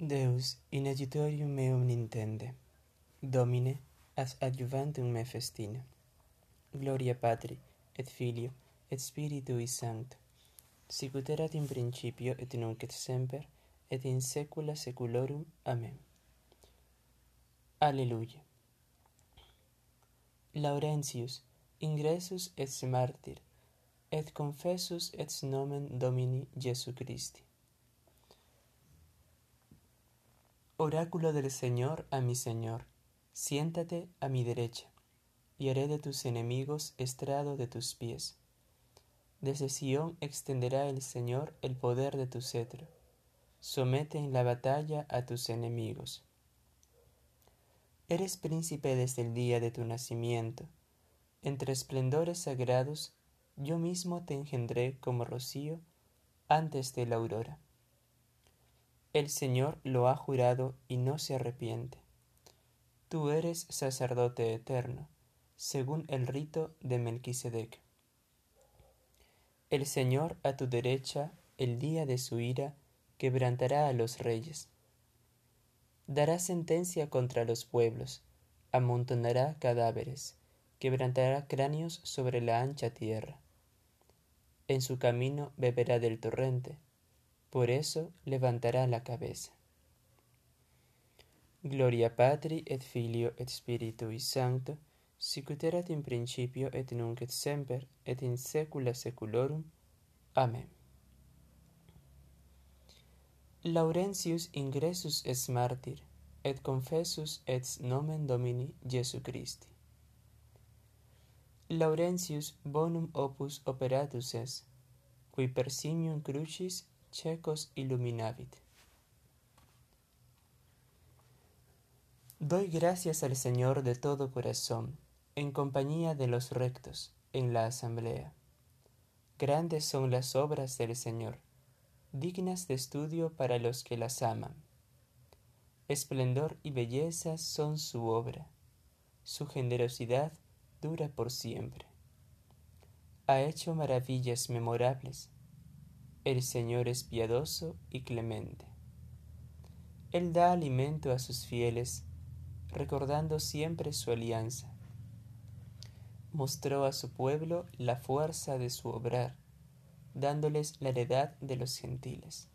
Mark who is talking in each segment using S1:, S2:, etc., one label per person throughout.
S1: Deus in agitorium meum nintende. Domine, as adjuvantum me festina. Gloria Patri, et Filio, et Spiritui Sancto. Sicut erat in principio et nunc et semper et in saecula saeculorum. Amen. Alleluia. Laurentius ingressus et martyr et confessus et nomen Domini Jesu Christi. Oráculo del Señor a mi Señor, siéntate a mi derecha, y haré de tus enemigos estrado de tus pies. Desde Sión extenderá el Señor el poder de tu cetro. Somete en la batalla a tus enemigos. Eres príncipe desde el día de tu nacimiento. Entre esplendores sagrados, yo mismo te engendré como rocío antes de la aurora. El Señor lo ha jurado y no se arrepiente. Tú eres sacerdote eterno, según el rito de Melquisedec. El Señor a tu derecha, el día de su ira, quebrantará a los reyes. Dará sentencia contra los pueblos, amontonará cadáveres, quebrantará cráneos sobre la ancha tierra. En su camino beberá del torrente, por eso levantará la cabeza. Gloria Patri et Filio et Spiritui Sancto, sicut erat in principio et nunc et semper et in saecula saeculorum. Amen. Laurentius ingressus es martir et confessus et nomen Domini Jesu Christi. Laurentius bonum opus operatus es, qui per simium crucis checos illuminavit. Doy gracias al Señor de todo corazón, en compañía de los rectos, en la asamblea. Grandes son las obras del Señor, dignas de estudio para los que las aman. Esplendor y belleza son su obra, su generosidad dura por siempre. Ha hecho maravillas memorables, el Señor es piadoso y clemente. Él da alimento a sus fieles, recordando siempre su alianza. Mostró a su pueblo la fuerza de su obrar, dándoles la heredad de los gentiles.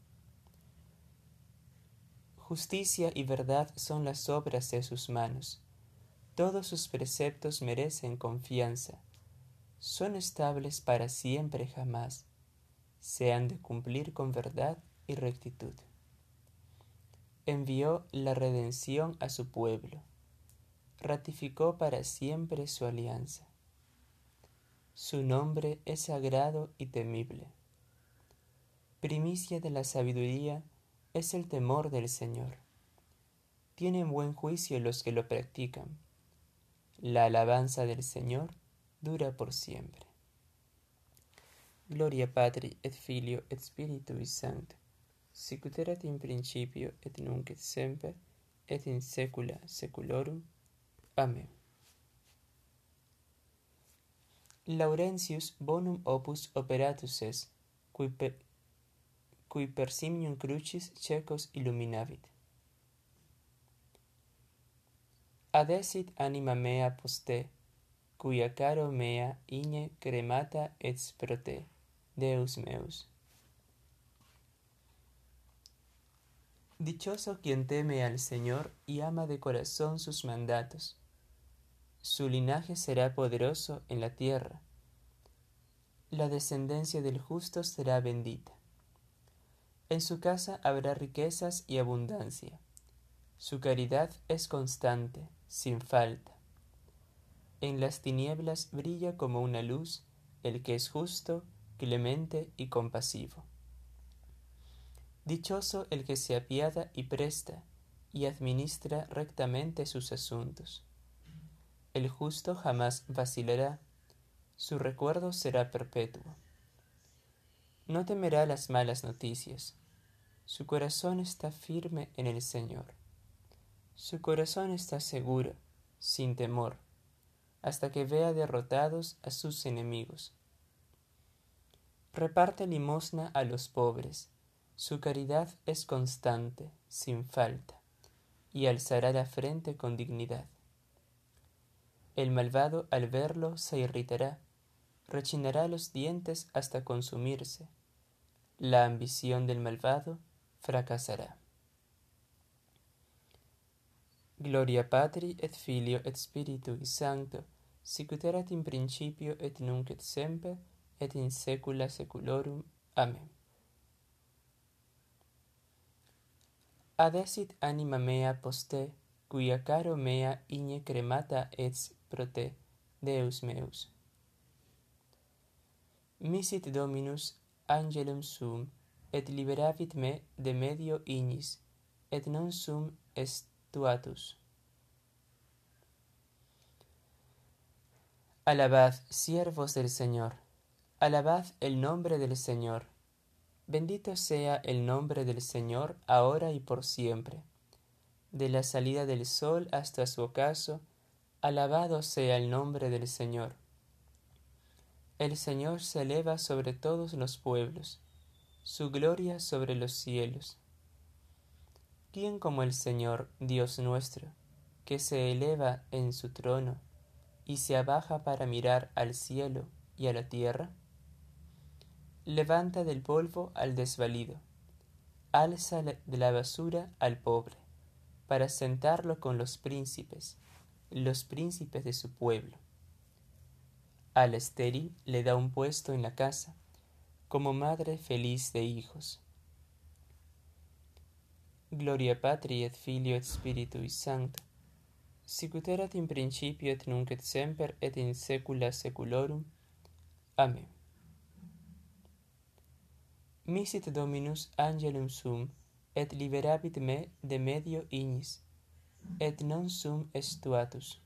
S1: Justicia y verdad son las obras de sus manos. Todos sus preceptos merecen confianza. Son estables para siempre jamás se han de cumplir con verdad y rectitud. Envió la redención a su pueblo, ratificó para siempre su alianza. Su nombre es sagrado y temible. Primicia de la sabiduría es el temor del Señor. Tienen buen juicio los que lo practican. La alabanza del Señor dura por siempre. Gloria Patri et Filio et Spiritui Sancto. sicut erat in principio et nunc et semper et in saecula saeculorum. Amen. Laurentius bonum opus operatus es, cui per, cui per simnium crucis cecos illuminavit. Adesit anima mea poste, quia caro mea igne cremata et sprote. Deus meus. Dichoso quien teme al Señor y ama de corazón sus mandatos. Su linaje será poderoso en la tierra. La descendencia del justo será bendita. En su casa habrá riquezas y abundancia. Su caridad es constante, sin falta. En las tinieblas brilla como una luz el que es justo y compasivo. Dichoso el que se apiada y presta y administra rectamente sus asuntos. El justo jamás vacilará, su recuerdo será perpetuo. No temerá las malas noticias, su corazón está firme en el Señor. Su corazón está seguro, sin temor, hasta que vea derrotados a sus enemigos reparte limosna a los pobres, Su caridad es constante, sin falta, y alzará la frente con dignidad. El malvado al verlo se irritará, rechinará los dientes hasta consumirse. La ambición del malvado fracasará. Gloria Patri et Filio et Spiritui Sancto, sicut erat in principio et nunc et semper et in saecula saeculorum. Amen. Adesit anima mea poste, quia caro mea igne cremata et prote, Deus meus. Misit Dominus angelum sum, et liberavit me de medio ignis, et non sum estuatus. Alabad, siervos del Señor. Alabad el nombre del Señor. Bendito sea el nombre del Señor ahora y por siempre. De la salida del sol hasta su ocaso, alabado sea el nombre del Señor. El Señor se eleva sobre todos los pueblos, su gloria sobre los cielos. ¿Quién como el Señor, Dios nuestro, que se eleva en su trono y se abaja para mirar al cielo y a la tierra? Levanta del polvo al desvalido, alza de la basura al pobre, para sentarlo con los príncipes, los príncipes de su pueblo. Al estéril le da un puesto en la casa, como madre feliz de hijos. Gloria Patri et Filio et Spiritui Sancto, in principio et nunc et semper et in saecula saeculorum. Amen. Misit Dominus angelum sum, et liberabit me de medio ignis, et non sum estuatus.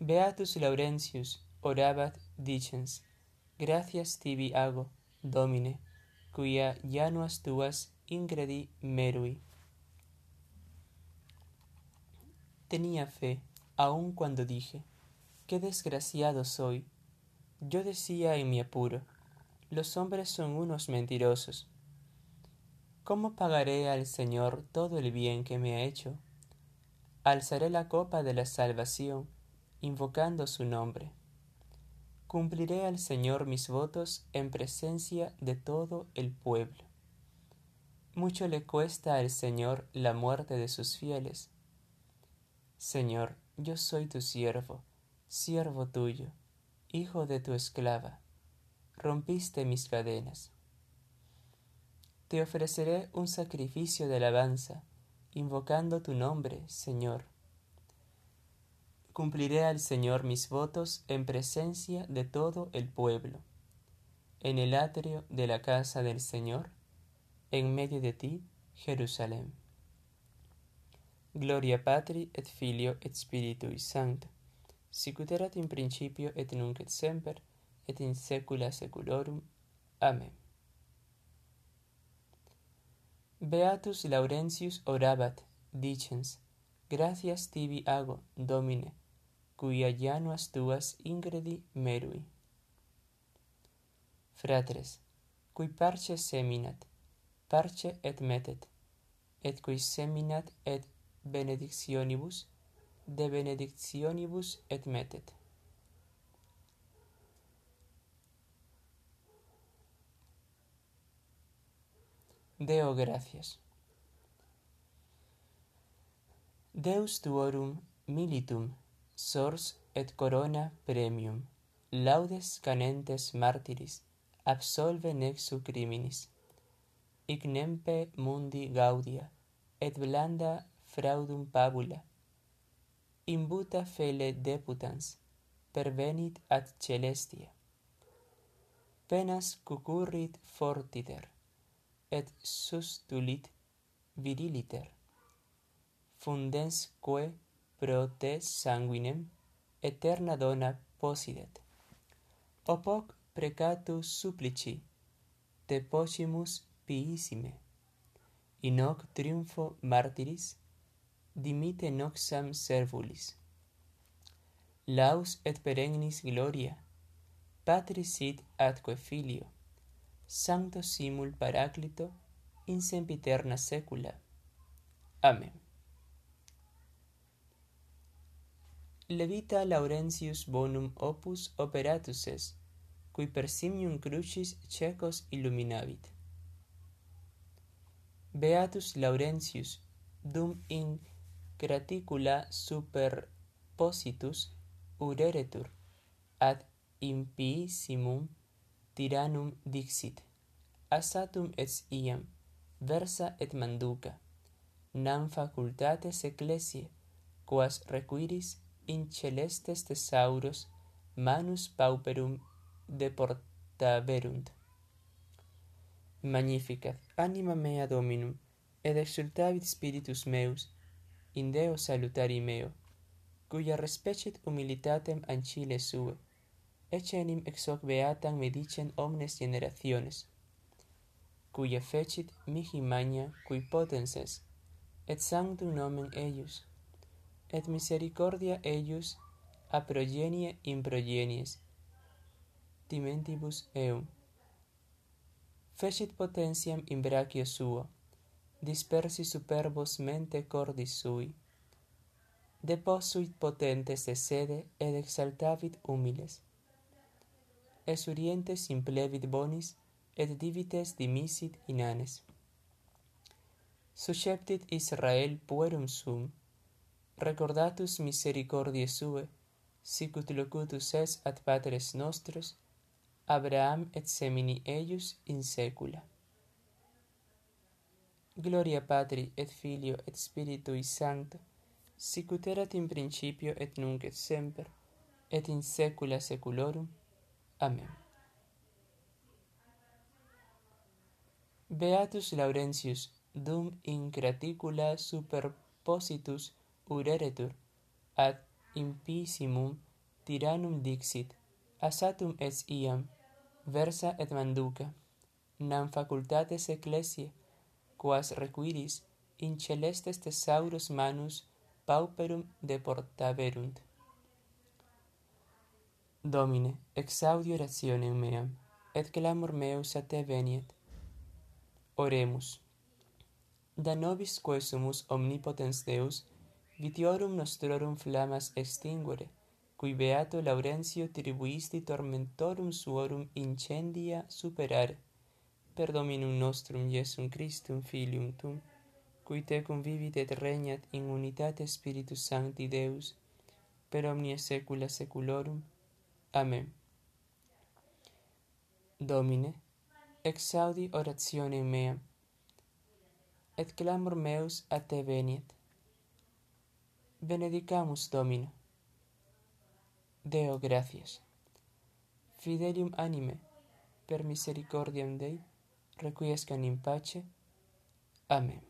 S1: Beatus Laurentius orabat dicens, Gratias tibi ago, Domine, quia januas tuas ingredi merui. Tenía fe, aun cuando dije, qué desgraciado soy. Yo decía en mi apuro, los hombres son unos mentirosos. ¿Cómo pagaré al Señor todo el bien que me ha hecho? Alzaré la copa de la salvación, invocando su nombre. Cumpliré al Señor mis votos en presencia de todo el pueblo. Mucho le cuesta al Señor la muerte de sus fieles. Señor, yo soy tu siervo, siervo tuyo, hijo de tu esclava. Rompiste mis cadenas. Te ofreceré un sacrificio de alabanza, invocando tu nombre, Señor cumpliré al Señor mis votos en presencia de todo el pueblo, en el atrio de la casa del Señor, en medio de ti, Jerusalén. Gloria Patri et Filio et Spiritui Sancto, sicut erat in principio et nunc et semper, et in saecula saeculorum. Amen. Beatus Laurentius orabat, dicens, gratias tibi ago, Domine, quia januas tuas ingredi merui. Fratres, cui parce seminat, parce et metet, et cui seminat et benedictionibus, de benedictionibus et metet. Deo gracias. Deus tuorum militum, sors et corona premium, laudes canentes martiris, absolve nexu criminis. Ignempe mundi gaudia, et blanda fraudum pabula. Imbuta fele deputans, pervenit ad celestia. Penas cucurrit fortiter et sustulit viriliter. Fundensque pro te sanguinem eterna dona possidet opoc precatu supplici te possimus piissime. In hoc triumpho martiris dimite noxam servulis. Laus et perennis gloria patris sit atque filio. Sancto simul paraclito in sempiterna secula. Amen. Levita Laurentius bonum opus operatus est, cui per simium crucis cecos illuminavit. Beatus Laurentius, dum in graticula superpositus ureretur, ad impiissimum tyrannum dixit. Asatum et iam versa et manduca. Nam facultates ecclesiae quas requiris in celestes thesauros manus pauperum deportaverunt. Magnificat. Anima mea dominum et exultavit spiritus meus in Deo salutari meo, cuia respecit humilitatem ancile sue, ecenim ex hoc beatam medicen omnes generationes, cuia fecit mihi magna cui potenses, et sanctum nomen eius, et misericordia eius a progenie in progenies, dimentibus eum. Fecit potentiam in brachio suo, dispersi superbos mente cordis sui, deposuit potentes de sede ed exaltavit humiles es orientes simplevit bonis, et divites dimisit inanes. Susceptit Israel puerum sum, recordatus misericordiae sue, sicut locutus es ad patres nostros, Abraham et semini eius in saecula. Gloria Patri et Filio et Spiritui Sancto, sicut erat in principio et nunc et semper, et in saecula saeculorum. Amen. Beatus Laurentius, dum in graticula superpositus ureretur, ad impissimum tyrannum dixit, assatum es iam, versa et manduca, nam facultates ecclesiae, quas requiris in celestes thesauros manus pauperum deportaverunt. Domine, exaudi orationem meam, et clamor meus a te veniet. Oremus. Da nobis quae sumus omnipotens Deus, vitiorum nostrorum flammas extinguere, cui beato Laurentio tribuisti tormentorum suorum incendia superare. Per Dominum nostrum Iesum Christum Filium Tum, cui te convivit et regnat in unitate Spiritus Sancti Deus, per omnia saecula saeculorum, Amen. Domine, exaudi oratione mea, et clamor meus a te veniet. Benedicamus Domino. Deo gratias. Fidelium anime, per misericordiam Dei, requiescan in pace. Amen.